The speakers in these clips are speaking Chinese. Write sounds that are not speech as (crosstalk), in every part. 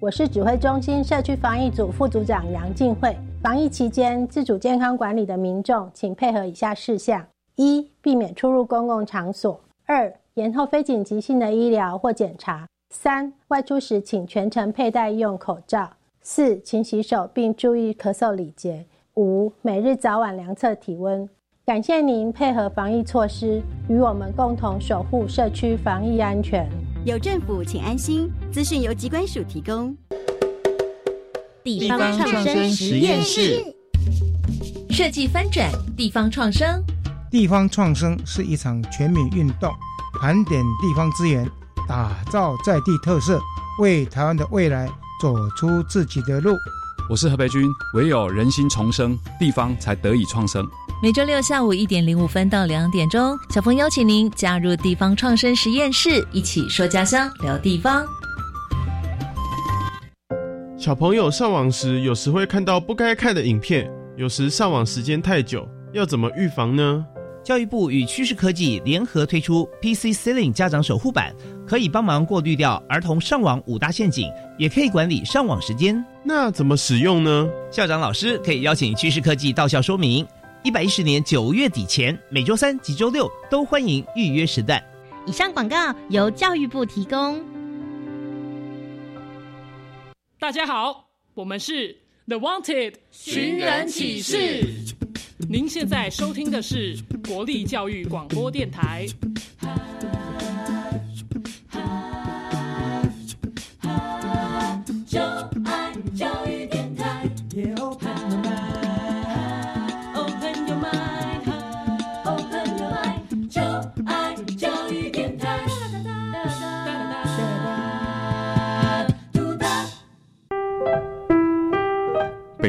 我是指挥中心社区防疫组副组长杨静慧。防疫期间，自主健康管理的民众，请配合以下事项：一、避免出入公共场所；二、延后非紧急性的医疗或检查；三、外出时请全程佩戴医用口罩；四、勤洗手并注意咳嗽礼节；五、每日早晚量测体温。感谢您配合防疫措施，与我们共同守护社区防疫安全。有政府，请安心。资讯由机关署提供。地方创生实验室，设计翻转地方创生。地方创生是一场全民运动，盘点地方资源，打造在地特色，为台湾的未来走出自己的路。我是何培军，唯有人心重生，地方才得以创生。每周六下午一点零五分到两点钟，小峰邀请您加入地方创生实验室，一起说家乡，聊地方。小朋友上网时，有时会看到不该看的影片，有时上网时间太久，要怎么预防呢？教育部与趋势科技联合推出 PC Ceiling 家长守护版，可以帮忙过滤掉儿童上网五大陷阱，也可以管理上网时间。那怎么使用呢？校长老师可以邀请趋势科技到校说明。一百一十年九月底前，每周三及周六都欢迎预约时段。以上广告由教育部提供。大家好，我们是 The Wanted 寻人启事。您现在收听的是国立教育广播电台。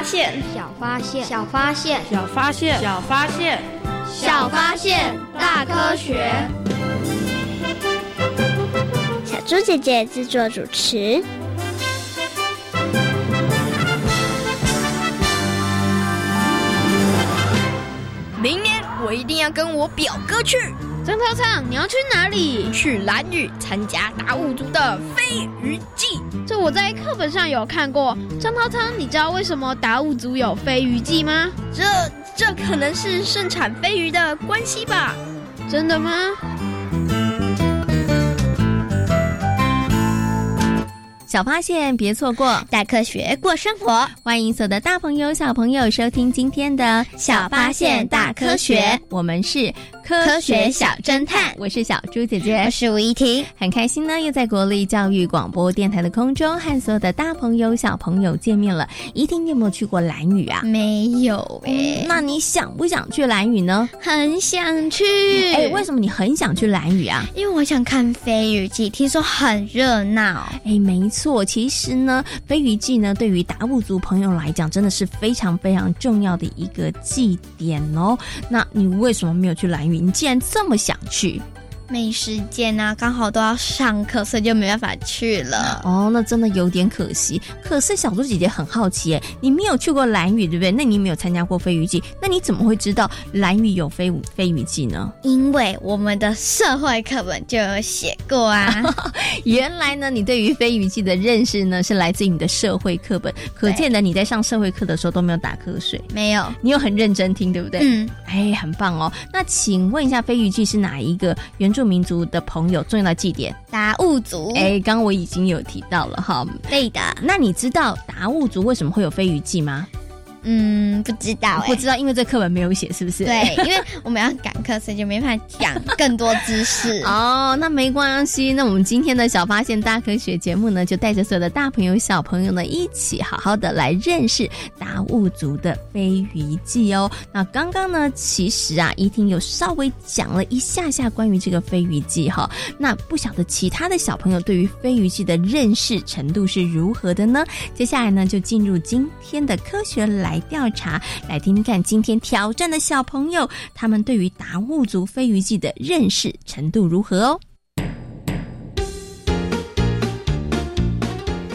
小发现，小发现，小发现，小发现，小发现，小发现，大科学。小猪姐姐制作主持。明年我一定要跟我表哥去。张涛昌，你要去哪里？去蓝屿参加达悟族的飞鱼季。这我在课本上有看过。张涛昌，你知道为什么达悟族有飞鱼季吗？这这可能是盛产飞鱼的关系吧？真的吗？小发现，别错过大科学过生活。欢迎所有的大朋友、小朋友收听今天的《小发现大科学》，我们是科学小侦探。我是小猪姐姐，我是吴怡婷，很开心呢，又在国立教育广播电台的空中和所有的大朋友、小朋友见面了。怡婷，你有没有去过蓝屿啊？没有诶。那你想不想去蓝屿呢？很想去。哎，为什么你很想去蓝屿啊？因为我想看飞鱼季，听说很热闹。哎，没错。错，其实呢，飞鱼季呢，对于达悟族朋友来讲，真的是非常非常重要的一个祭典哦。那你为什么没有去蓝屿？你既然这么想去？没时间啊，刚好都要上课，所以就没办法去了。哦，那真的有点可惜。可是小猪姐姐很好奇，哎，你没有去过蓝雨，对不对？那你没有参加过飞鱼季，那你怎么会知道蓝雨有飞飞鱼季呢？因为我们的社会课本就有写过啊。(laughs) 原来呢，你对于飞鱼季的认识呢，是来自于你的社会课本。可见的，你在上社会课的时候都没有打瞌睡。没有，你有很认真听，对不对？嗯，哎，很棒哦。那请问一下，飞鱼季是哪一个原住民族的朋友重要的祭典，达悟族。哎，刚刚我已经有提到了哈。对的。那你知道达悟族为什么会有飞鱼祭吗？嗯，不知道，不知道，因为这课本没有写，是不是？对，因为我们要赶课，所以就没办法讲更多知识。(laughs) 哦，那没关系。那我们今天的小发现大科学节目呢，就带着所有的大朋友、小朋友呢，一起好好的来认识达悟族的飞鱼记哦。那刚刚呢，其实啊，怡婷有稍微讲了一下下关于这个飞鱼记哈。那不晓得其他的小朋友对于飞鱼记的认识程度是如何的呢？接下来呢，就进入今天的科学来。来调查，来听听看今天挑战的小朋友，他们对于达悟族飞鱼记的认识程度如何哦？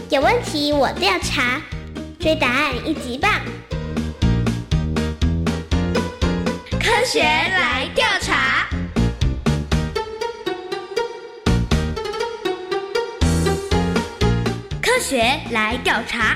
有问题我调查，追答案一级棒！科学来调查，科学来调查。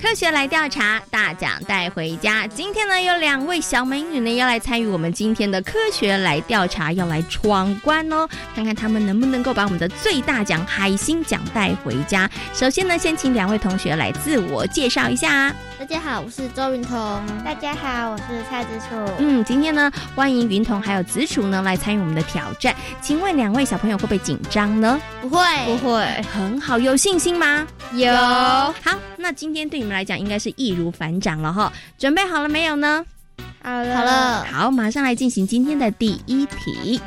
科学来调查，大奖带回家。今天呢，有两位小美女呢要来参与我们今天的科学来调查，要来闯关哦，看看他们能不能够把我们的最大奖海星奖带回家。首先呢，先请两位同学来自我介绍一下。大家好，我是周云彤。大家好，我是蔡子楚。嗯，今天呢，欢迎云彤还有子楚呢来参与我们的挑战。请问两位小朋友会不会紧张呢？不会，不会，很好，有信心吗？有。好，那今天对你们来讲应该是易如反掌了哈。准备好了没有呢？好了，好了。好，马上来进行今天的第一题。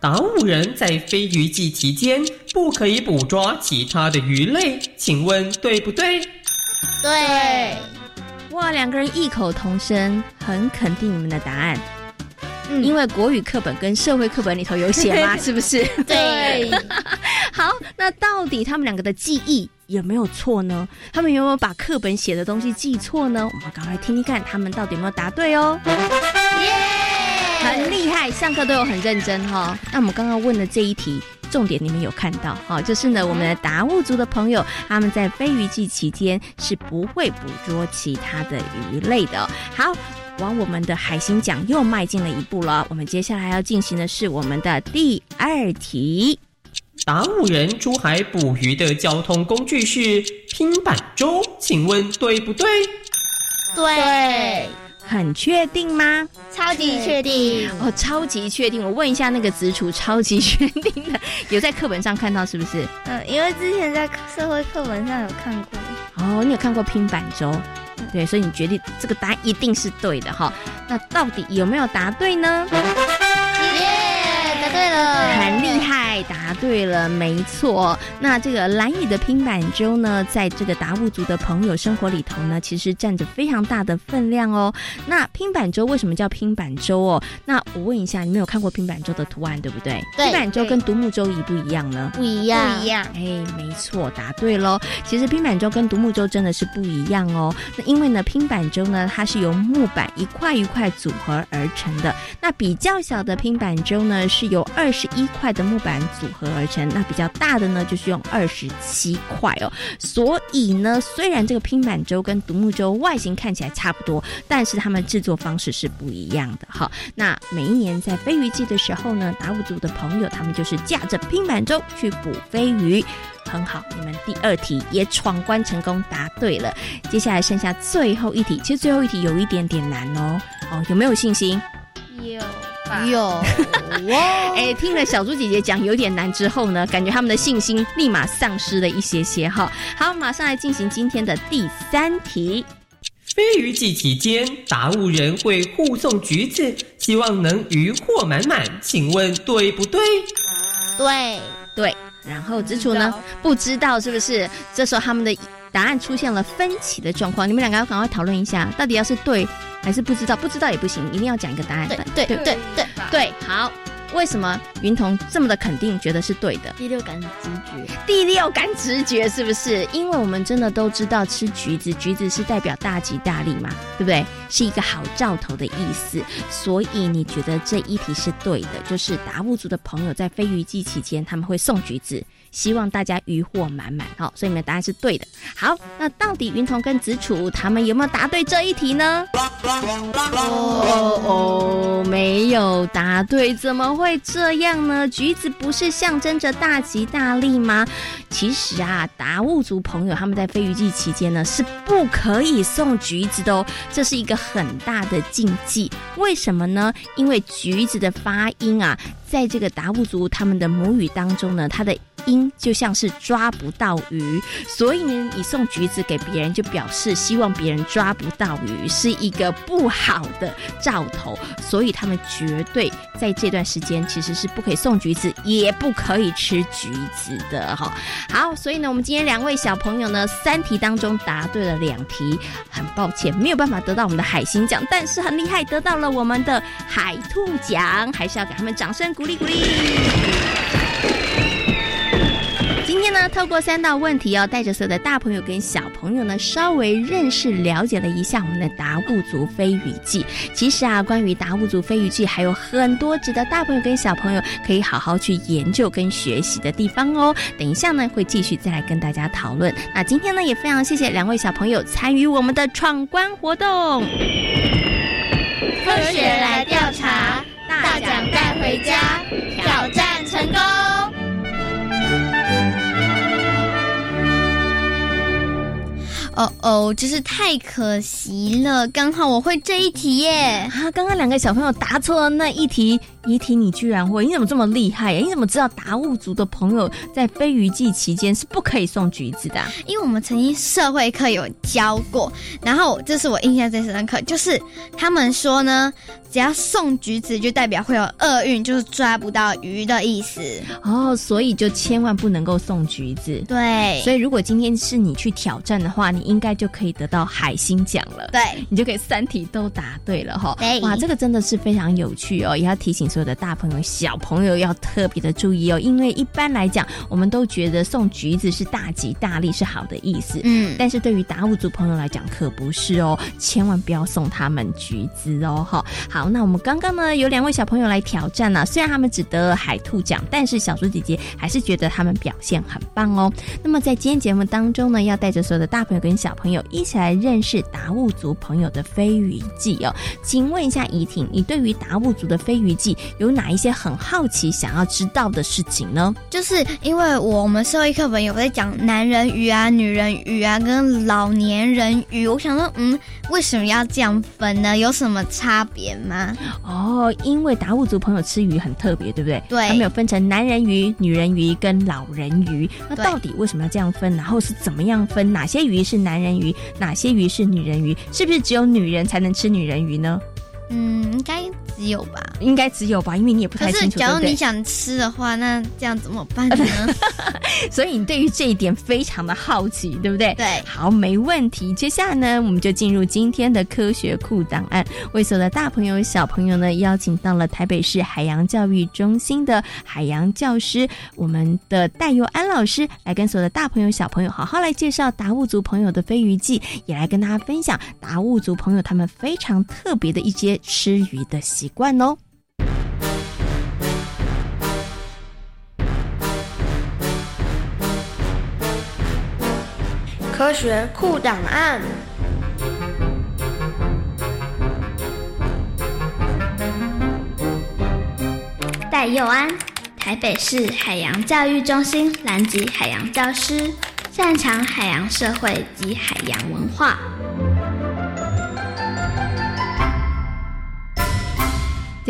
达悟人在飞鱼季期间不可以捕捉其他的鱼类，请问对不对？对，哇，两个人异口同声，很肯定你们的答案。嗯，因为国语课本跟社会课本里头有写吗？(laughs) 是不是？对。(laughs) 好，那到底他们两个的记忆有没有错呢？他们有没有把课本写的东西记错呢？我们赶快听听看，他们到底有没有答对哦。耶，很厉害，上课都有很认真哈。那我们刚刚问的这一题。重点你们有看到哈，就是呢，我们的达悟族的朋友，他们在飞鱼季期间是不会捕捉其他的鱼类的。好，往我们的海星奖又迈进了一步了。我们接下来要进行的是我们的第二题。达悟人出海捕鱼的交通工具是拼板舟，请问对不对？对。很确定吗？超级确定哦，超级确定。我问一下那个子楚，超级确定的，有在课本上看到是不是？嗯，因为之前在社会课本上有看过。哦，你有看过拼板舟？对，所以你决定这个答案一定是对的哈。那到底有没有答对呢？耶，答对了，很厉害，答对了，没错。那这个蓝雨的拼板舟呢，在这个达悟族的朋友生活里头呢，其实占着非常大的分量哦。那拼板舟为什么叫拼板舟哦？那我问一下，你们有看过拼板舟的图案对不对？拼板舟跟独木舟一不一样呢？不一样，不一样。哎，没错，答对喽。其实拼板舟跟独木舟真的是不一样哦。那因为呢，拼板舟呢，它是由木板一块一块组合而成的。那比较小的拼板舟呢，是由二十一块的木板组合而成，那比较大的呢，就是用二十七块哦。所以呢，虽然这个拼板舟跟独木舟外形看起来差不多，但是它们制作方式是不一样的哈。那每一年在飞鱼季的时候呢，达悟族的朋友他们就是驾着拼板舟去捕飞鱼。很好，你们第二题也闯关成功，答对了。接下来剩下最后一题，其实最后一题有一点点难哦。哦，有没有信心？有。有哇！(laughs) 哎，听了小猪姐姐讲有点难之后呢，感觉他们的信心立马丧失了一些些哈。好，马上来进行今天的第三题。飞鱼季期间，达悟人会护送橘子，希望能渔获满满，请问对不对？对对。然后子楚呢？不知道是不是？这时候他们的答案出现了分歧的状况，你们两个要赶快讨论一下，到底要是对。还是不知道，不知道也不行，一定要讲一个答案。对对对对对，好，为什么云彤这么的肯定，觉得是对的？第六感直觉，第六感直觉是不是？因为我们真的都知道吃橘子，橘子是代表大吉大利嘛，对不对？是一个好兆头的意思。所以你觉得这一题是对的，就是达悟族的朋友在飞鱼季期间他们会送橘子。希望大家渔获满满，好，所以你们答案是对的。好，那到底云彤跟子楚他们有没有答对这一题呢？哦哦，没有答对，怎么会这样呢？橘子不是象征着大吉大利吗？其实啊，达悟族朋友他们在飞鱼季期间呢是不可以送橘子的哦，这是一个很大的禁忌。为什么呢？因为橘子的发音啊，在这个达悟族他们的母语当中呢，它的鹰就像是抓不到鱼，所以呢，你送橘子给别人，就表示希望别人抓不到鱼，是一个不好的兆头。所以他们绝对在这段时间其实是不可以送橘子，也不可以吃橘子的哈。好，所以呢，我们今天两位小朋友呢，三题当中答对了两题，很抱歉没有办法得到我们的海星奖，但是很厉害，得到了我们的海兔奖，还是要给他们掌声鼓励鼓励。那，透过三道问题哦，带着所有的大朋友跟小朋友呢，稍微认识了解了一下我们的达悟族飞鱼记。其实啊，关于达悟族飞鱼记还有很多值得大朋友跟小朋友可以好好去研究跟学习的地方哦。等一下呢，会继续再来跟大家讨论。那今天呢，也非常谢谢两位小朋友参与我们的闯关活动。科学来调查，大奖带回哦哦，真是太可惜了！刚好我会这一题耶！啊，刚刚两个小朋友答错了那一题，一题你居然会？你怎么这么厉害呀？你怎么知道达悟族的朋友在飞鱼季期间是不可以送橘子的？因为我们曾经社会课有教过，然后这是我印象最深刻，就是他们说呢，只要送橘子就代表会有厄运，就是抓不到鱼的意思。哦，所以就千万不能够送橘子。对，所以如果今天是你去挑战的话，你。应该就可以得到海星奖了，对你就可以三题都答对了哈。对，哇，这个真的是非常有趣哦，也要提醒所有的大朋友、小朋友要特别的注意哦，因为一般来讲，我们都觉得送橘子是大吉大利，是好的意思。嗯，但是对于达悟族朋友来讲，可不是哦，千万不要送他们橘子哦。哈，好，那我们刚刚呢有两位小朋友来挑战呢，虽然他们只得了海兔奖，但是小猪姐姐还是觉得他们表现很棒哦。那么在今天节目当中呢，要带着所有的大朋友跟小朋友一起来认识达悟族朋友的飞鱼记哦。请问一下怡婷，你对于达悟族的飞鱼记有哪一些很好奇、想要知道的事情呢？就是因为我们社会课本有在讲男人鱼啊、女人鱼啊跟老年人鱼，我想说，嗯，为什么要这样分呢？有什么差别吗？哦，因为达悟族朋友吃鱼很特别，对不对？对，他们有分成男人鱼、女人鱼跟老人鱼。那到底为什么要这样分？然后是怎么样分？哪些鱼是男人鱼？哪些鱼是女人鱼？是不是只有女人才能吃女人鱼呢？嗯，应该只有吧，应该只有吧，因为你也不太清楚。假如你想吃的话，那这样怎么办呢？(laughs) (laughs) 所以你对于这一点非常的好奇，对不对？对，好，没问题。接下来呢，我们就进入今天的科学库档案。为所有的大朋友、小朋友呢，邀请到了台北市海洋教育中心的海洋教师，我们的戴佑安老师，来跟所有的大朋友、小朋友好好来介绍达悟族朋友的飞鱼记，也来跟大家分享达悟族朋友他们非常特别的一些。吃鱼的习惯哦。科学库档案。戴佑安，台北市海洋教育中心南极海洋教师，擅长海洋社会及海洋文化。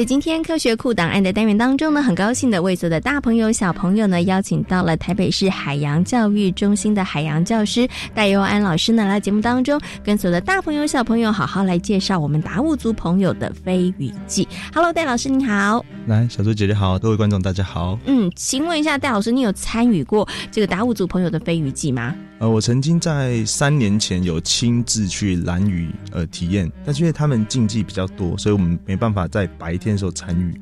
在今天科学库档案的单元当中呢，很高兴的为所有的大朋友、小朋友呢，邀请到了台北市海洋教育中心的海洋教师戴佑安老师呢，来节目当中跟所有的大朋友、小朋友好好来介绍我们达悟族朋友的飞鱼记。Hello，戴老师你好，来小猪姐姐好，各位观众大家好。嗯，请问一下戴老师，你有参与过这个达悟族朋友的飞鱼记吗？呃，我曾经在三年前有亲自去蓝雨呃体验，但是因为他们竞技比较多，所以我们没办法在白天的时候参与。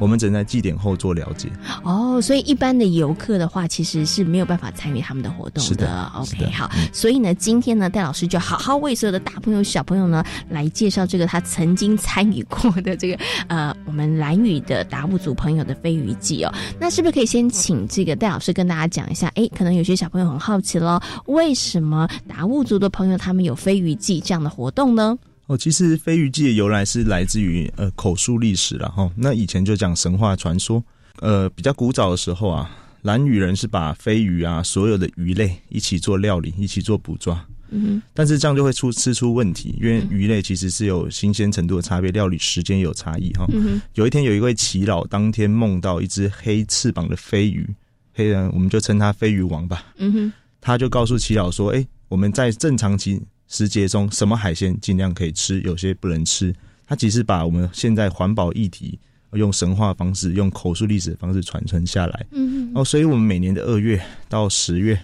我们只能在祭典后做了解。哦，所以一般的游客的话，其实是没有办法参与他们的活动的。是的，OK，好。所以呢，今天呢，戴老师就好好为所有的大朋友、小朋友呢，来介绍这个他曾经参与过的这个呃，我们蓝屿的达悟族朋友的飞鱼记哦。那是不是可以先请这个戴老师跟大家讲一下？哎，可能有些小朋友很好奇喽，为什么达悟族的朋友他们有飞鱼记这样的活动呢？哦，其实飞鱼记的由来是来自于呃口述历史了哈。那以前就讲神话传说，呃，比较古早的时候啊，蓝屿人是把飞鱼啊所有的鱼类一起做料理，一起做捕抓。嗯，但是这样就会出吃出问题，因为鱼类其实是有新鲜程度的差别，料理时间有差异哈。嗯有一天有一位耆老当天梦到一只黑翅膀的飞鱼，黑人我们就称他飞鱼王吧。嗯哼，他就告诉耆老说：“哎，我们在正常期时节中，什么海鲜尽量可以吃，有些不能吃。”它其实把我们现在环保议题用神话方式、用口述历史的方式传承下来。嗯哦，所以我们每年的二月到十月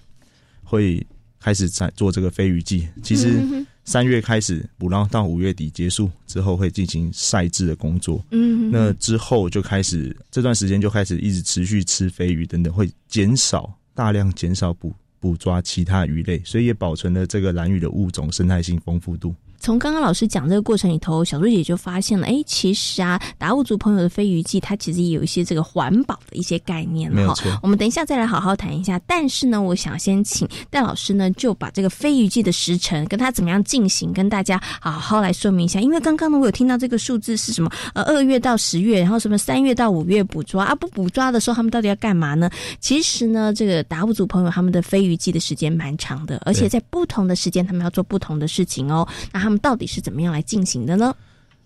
会。开始在做这个飞鱼季，其实三月开始捕捞到五月底结束之后，会进行晒制的工作。嗯，那之后就开始这段时间就开始一直持续吃飞鱼等等，会减少大量减少捕捕抓其他鱼类，所以也保存了这个蓝鱼的物种生态性丰富度。从刚刚老师讲这个过程里头，小朱姐就发现了，哎，其实啊，达悟族朋友的飞鱼季，它其实也有一些这个环保的一些概念哈。我们等一下再来好好谈一下。但是呢，我想先请戴老师呢，就把这个飞鱼季的时程跟他怎么样进行，跟大家好好来说明一下。因为刚刚呢，我有听到这个数字是什么？呃，二月到十月，然后什么三月到五月捕捉啊？不捕抓的时候，他们到底要干嘛呢？其实呢，这个达悟族朋友他们的飞鱼季的时间蛮长的，而且在不同的时间，他们要做不同的事情哦。那他们到底是怎么样来进行的呢？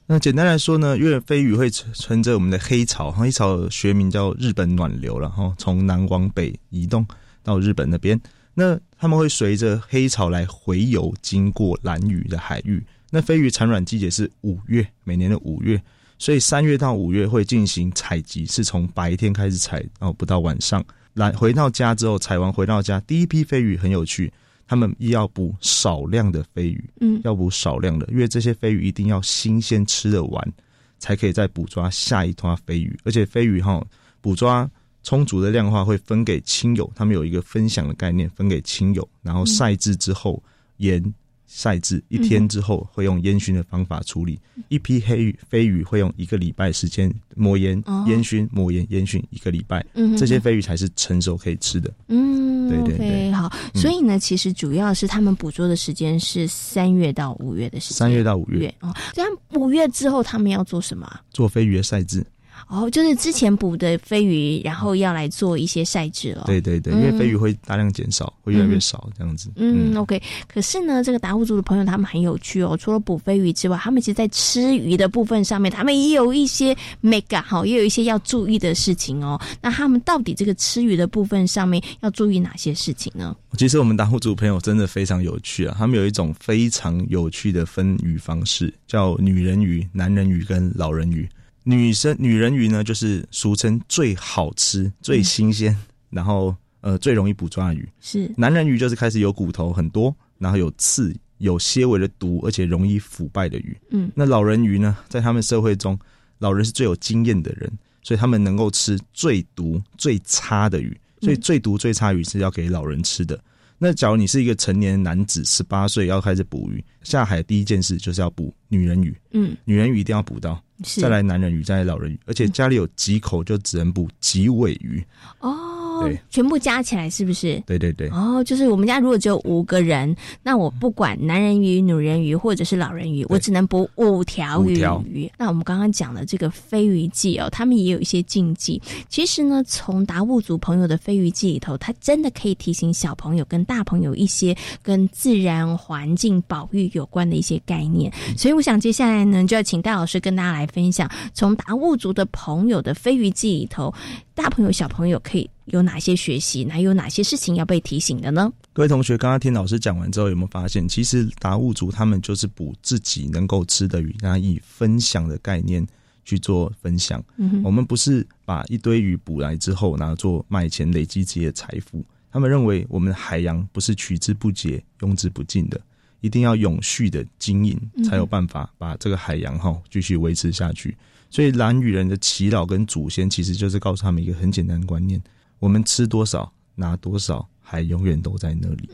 那简单来说呢，因为飞鱼会乘着我们的黑潮，黑潮学名叫日本暖流，然后从南往北移动到日本那边。那他们会随着黑潮来回游，经过蓝屿的海域。那飞鱼产卵季节是五月，每年的五月，所以三月到五月会进行采集，是从白天开始采，然后不到晚上来回到家之后，采完回到家，第一批飞鱼很有趣。他们要捕少量的飞鱼，嗯，要捕少量的，因为这些飞鱼一定要新鲜吃得完，才可以再捕抓下一团飞鱼。而且飞鱼哈，捕抓充足的量的话，会分给亲友，他们有一个分享的概念，分给亲友，然后晒制之后盐。晒制一天之后，会用烟熏的方法处理。一批黑鱼飞鱼会用一个礼拜时间磨盐、烟熏、磨盐、烟熏一个礼拜，这些飞鱼才是成熟可以吃的。嗯，对对对，好。所以呢，其实主要是他们捕捉的时间是三月到五月的时间。三月到五月哦，这样五月之后他们要做什么？做飞鱼的晒制。哦，就是之前捕的飞鱼，然后要来做一些晒制了。对对对，因为飞鱼会大量减少，会越来越少这样子。嗯，OK。可是呢，这个达悟族的朋友他们很有趣哦，除了捕飞鱼之外，他们其实，在吃鱼的部分上面，他们也有一些 mega 哈，也有一些要注意的事情哦。那他们到底这个吃鱼的部分上面要注意哪些事情呢？其实我们达悟族朋友真的非常有趣啊，他们有一种非常有趣的分鱼方式，叫女人鱼、男人鱼跟老人鱼。女生女人鱼呢，就是俗称最好吃、最新鲜，然后呃最容易捕抓的鱼。是男人鱼就是开始有骨头很多，然后有刺、有些微的毒，而且容易腐败的鱼。嗯，那老人鱼呢，在他们社会中，老人是最有经验的人，所以他们能够吃最毒、最差的鱼。所以最毒、最差鱼是要给老人吃的。那假如你是一个成年男子，十八岁要开始捕鱼，下海第一件事就是要捕女人鱼。嗯，女人鱼一定要捕到。再来男人鱼，再来老人鱼，而且家里有几口就只能捕几尾鱼。哦，对，全部加起来是不是？对对对。哦，就是我们家如果只有五个人，那我不管男人鱼、女人鱼或者是老人鱼，我只能捕五条鱼。那我们刚刚讲的这个飞鱼记哦，他们也有一些禁忌。其实呢，从达悟族朋友的飞鱼记里头，它真的可以提醒小朋友跟大朋友一些跟自然环境保育有关的一些概念。所以我想接下来呢，就要请戴老师跟大家来。分享从达悟族的朋友的飞鱼记里头，大朋友小朋友可以有哪些学习？还有哪些事情要被提醒的呢？各位同学，刚刚听老师讲完之后，有没有发现，其实达悟族他们就是捕自己能够吃的鱼，然后以分享的概念去做分享。嗯，我们不是把一堆鱼捕来之后然后做卖钱累积自己的财富。他们认为我们海洋不是取之不竭、用之不尽的。一定要永续的经营，才有办法把这个海洋哈继续维持下去。所以蓝屿人的祈祷跟祖先，其实就是告诉他们一个很简单的观念：我们吃多少，拿多少，还永远都在那里。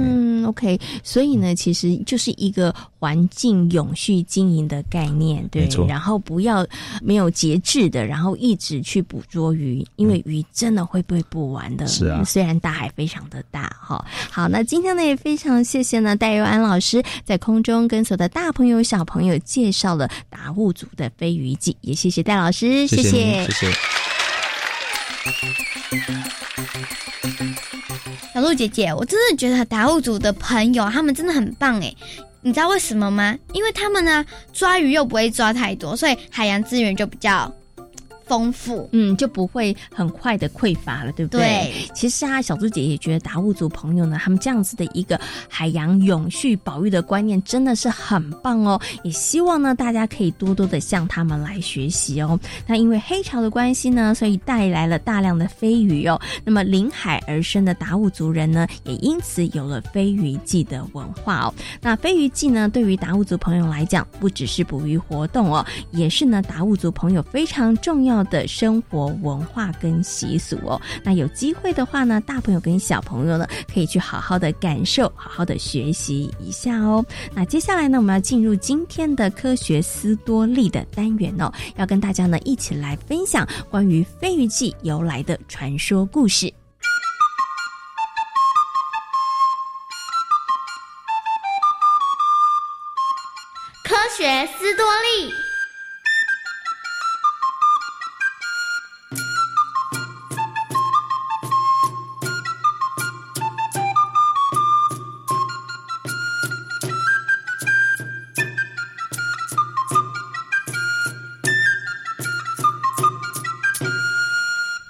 嗯，OK，所以呢，其实就是一个环境永续经营的概念，对。然后不要没有节制的，然后一直去捕捉鱼，因为鱼真的会被捕完的。是啊，虽然大海非常的大，哈。好，那今天呢也非常谢谢呢戴佑安老师在空中跟所有的大朋友小朋友介绍了达悟族的飞鱼记，也谢谢戴老师，谢谢，谢谢。小鹿姐姐，我真的觉得达悟族的朋友他们真的很棒哎，你知道为什么吗？因为他们呢抓鱼又不会抓太多，所以海洋资源就比较。丰富，嗯，就不会很快的匮乏了，对不对？对。其实啊，小猪姐也觉得达悟族朋友呢，他们这样子的一个海洋永续保育的观念真的是很棒哦。也希望呢，大家可以多多的向他们来学习哦。那因为黑潮的关系呢，所以带来了大量的飞鱼哦。那么临海而生的达悟族人呢，也因此有了飞鱼季的文化哦。那飞鱼季呢，对于达悟族朋友来讲，不只是捕鱼活动哦，也是呢达悟族朋友非常重要。的生活文化跟习俗哦，那有机会的话呢，大朋友跟小朋友呢，可以去好好的感受，好好的学习一下哦。那接下来呢，我们要进入今天的科学斯多利的单元哦，要跟大家呢一起来分享关于飞鱼记由来的传说故事。科学斯多利。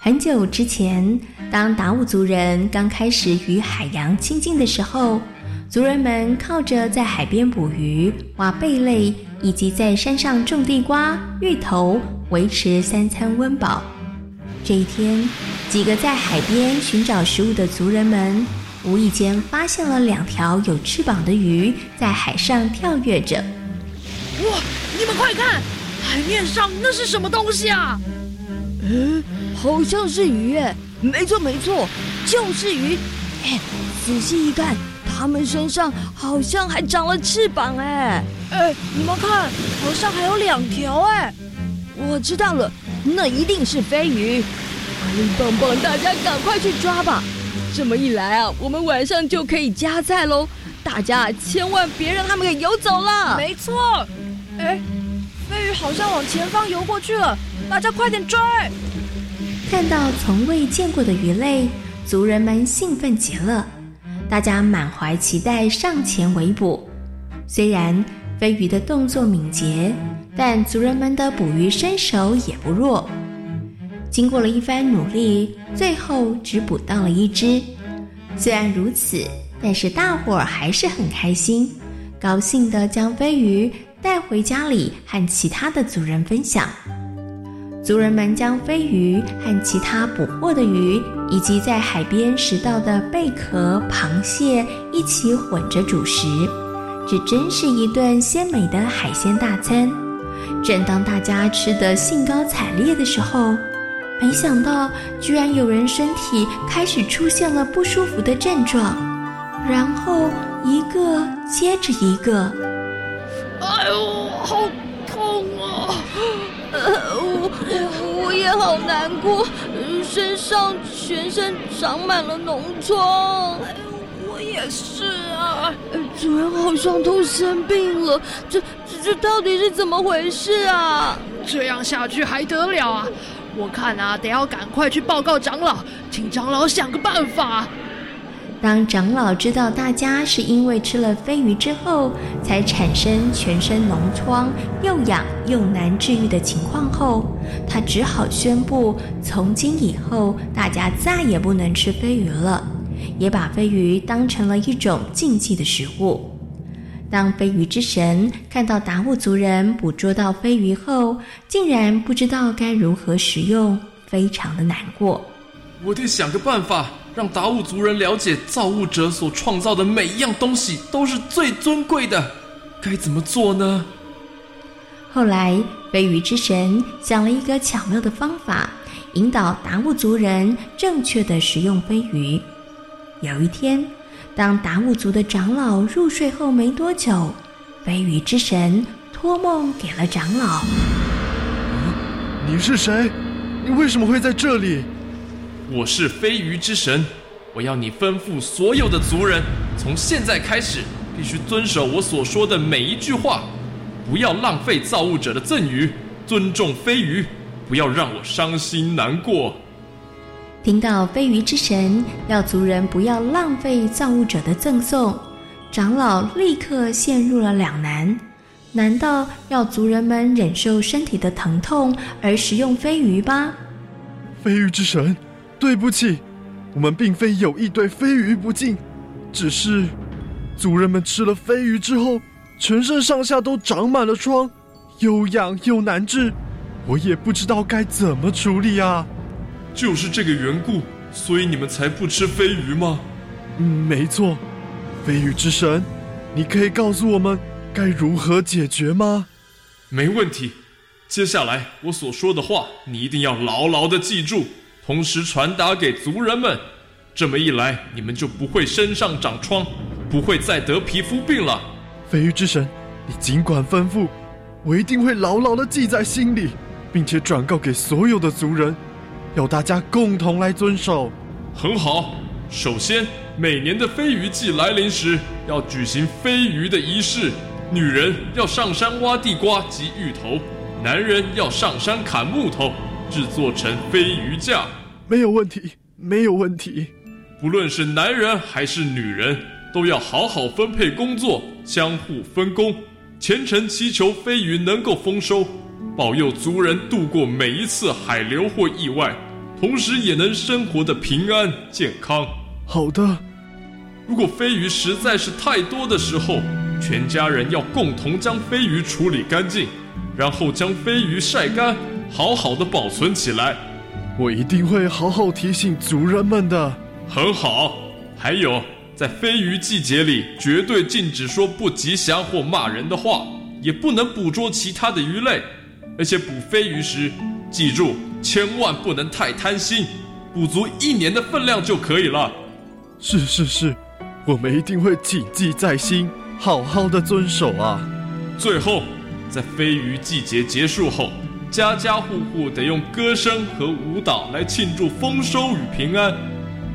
很久之前，当达悟族人刚开始与海洋亲近的时候，族人们靠着在海边捕鱼、挖贝类，以及在山上种地瓜、芋头，维持三餐温饱。这一天，几个在海边寻找食物的族人们，无意间发现了两条有翅膀的鱼在海上跳跃着。哇！你们快看，海面上那是什么东西啊？嗯。好像是鱼诶，没错没错，就是鱼。哎，仔细一看，它们身上好像还长了翅膀哎。哎，你们看，好像还有两条哎。我知道了，那一定是飞鱼。棒棒，大家赶快去抓吧！这么一来啊，我们晚上就可以加菜喽。大家千万别让他们给游走了。没错。哎，飞鱼好像往前方游过去了，大家快点追！看到从未见过的鱼类，族人们兴奋极了。大家满怀期待上前围捕。虽然飞鱼的动作敏捷，但族人们的捕鱼身手也不弱。经过了一番努力，最后只捕到了一只。虽然如此，但是大伙儿还是很开心，高兴地将飞鱼带回家里和其他的族人分享。族人们将飞鱼和其他捕获的鱼，以及在海边拾到的贝壳、螃蟹一起混着煮食，这真是一顿鲜美的海鲜大餐。正当大家吃得兴高采烈的时候，没想到居然有人身体开始出现了不舒服的症状，然后一个接着一个。哎呦，好痛啊！呃，我我我也好难过，身上全身长满了脓疮。我也是啊，主人好像都生病了，这这这到底是怎么回事啊？这样下去还得了啊？我看啊，得要赶快去报告长老，请长老想个办法。当长老知道大家是因为吃了飞鱼之后才产生全身脓疮、又痒又难治愈的情况后，他只好宣布，从今以后大家再也不能吃飞鱼了，也把飞鱼当成了一种禁忌的食物。当飞鱼之神看到达悟族人捕捉到飞鱼后，竟然不知道该如何食用，非常的难过。我得想个办法，让达悟族人了解造物者所创造的每一样东西都是最尊贵的。该怎么做呢？后来，飞鱼之神想了一个巧妙的方法，引导达悟族人正确的使用飞鱼。有一天，当达悟族的长老入睡后没多久，飞鱼之神托梦给了长老：“你是谁？你为什么会在这里？”“我是飞鱼之神，我要你吩咐所有的族人，从现在开始必须遵守我所说的每一句话。”不要浪费造物者的赠予，尊重飞鱼，不要让我伤心难过。听到飞鱼之神要族人不要浪费造物者的赠送，长老立刻陷入了两难：难道要族人们忍受身体的疼痛而食用飞鱼吗？飞鱼之神，对不起，我们并非有意对飞鱼不敬，只是族人们吃了飞鱼之后。全身上下都长满了疮，又痒又难治，我也不知道该怎么处理啊！就是这个缘故，所以你们才不吃飞鱼吗？嗯，没错。飞鱼之神，你可以告诉我们该如何解决吗？没问题。接下来我所说的话，你一定要牢牢的记住，同时传达给族人们。这么一来，你们就不会身上长疮，不会再得皮肤病了。飞鱼之神，你尽管吩咐，我一定会牢牢的记在心里，并且转告给所有的族人，要大家共同来遵守。很好，首先，每年的飞鱼季来临时，要举行飞鱼的仪式。女人要上山挖地瓜及芋头，男人要上山砍木头，制作成飞鱼架。没有问题，没有问题。不论是男人还是女人。都要好好分配工作，相互分工，虔诚祈求飞鱼能够丰收，保佑族人度过每一次海流或意外，同时也能生活的平安健康。好的。如果飞鱼实在是太多的时候，全家人要共同将飞鱼处理干净，然后将飞鱼晒干，好好的保存起来。我一定会好好提醒族人们的。很好。还有。在飞鱼季节里，绝对禁止说不吉祥或骂人的话，也不能捕捉其他的鱼类。而且捕飞鱼时，记住千万不能太贪心，捕足一年的分量就可以了。是是是，我们一定会谨记在心，好好的遵守啊。最后，在飞鱼季节结束后，家家户户得用歌声和舞蹈来庆祝丰收与平安。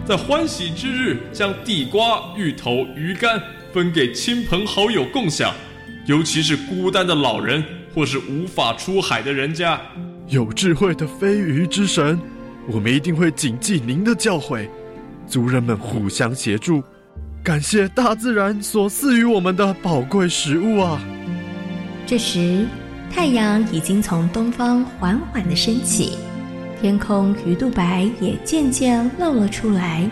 在欢喜之日，将地瓜、芋头、鱼干分给亲朋好友共享，尤其是孤单的老人或是无法出海的人家。有智慧的飞鱼之神，我们一定会谨记您的教诲，族人们互相协助，感谢大自然所赐予我们的宝贵食物啊！这时，太阳已经从东方缓缓的升起。天空鱼肚白也渐渐露了出来，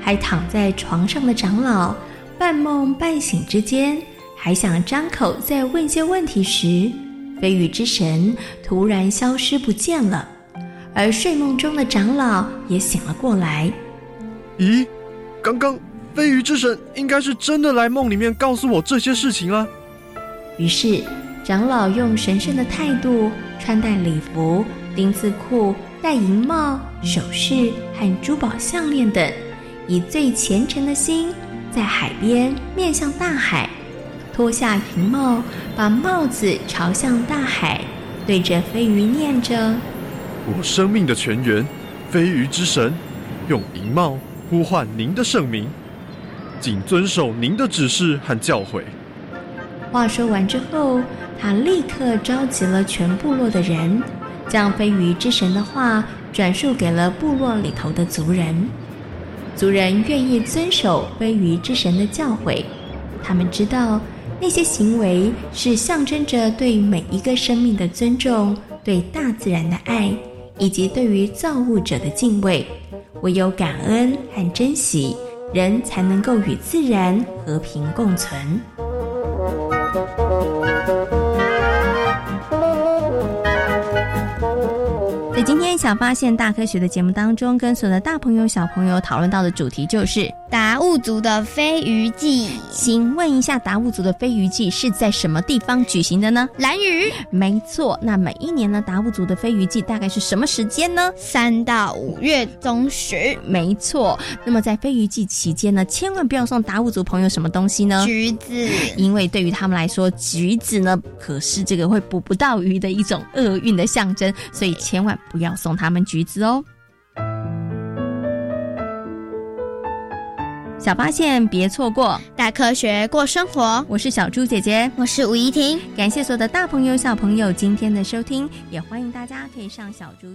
还躺在床上的长老半梦半醒之间，还想张口再问些问题时，飞鱼之神突然消失不见了，而睡梦中的长老也醒了过来。咦，刚刚飞鱼之神应该是真的来梦里面告诉我这些事情了。于是，长老用神圣的态度穿戴礼服、丁字裤。戴银帽、首饰和珠宝项链等，以最虔诚的心，在海边面向大海，脱下银帽，把帽子朝向大海，对着飞鱼念着：“我生命的泉源，飞鱼之神，用银帽呼唤您的圣名，谨遵守您的指示和教诲。”话说完之后，他立刻召集了全部落的人。将飞鱼之神的话转述给了部落里头的族人，族人愿意遵守飞鱼之神的教诲。他们知道那些行为是象征着对每一个生命的尊重，对大自然的爱，以及对于造物者的敬畏。唯有感恩和珍惜，人才能够与自然和平共存。今天小发现大科学的节目当中，跟所有的大朋友小朋友讨论到的主题就是达悟族的飞鱼祭。请问一下，达悟族的飞鱼祭是在什么地方举行的呢？蓝屿。没错，那每一年呢，达悟族的飞鱼祭大概是什么时间呢？三到五月中旬。没错。那么在飞鱼祭期间呢，千万不要送达悟族朋友什么东西呢？橘子。因为对于他们来说，橘子呢可是这个会捕不到鱼的一种厄运的象征，所以千万不要送他们橘子哦。小发现，别错过大科学过生活。我是小猪姐姐，我是吴怡婷。感谢所有的大朋友、小朋友今天的收听，也欢迎大家可以上小猪。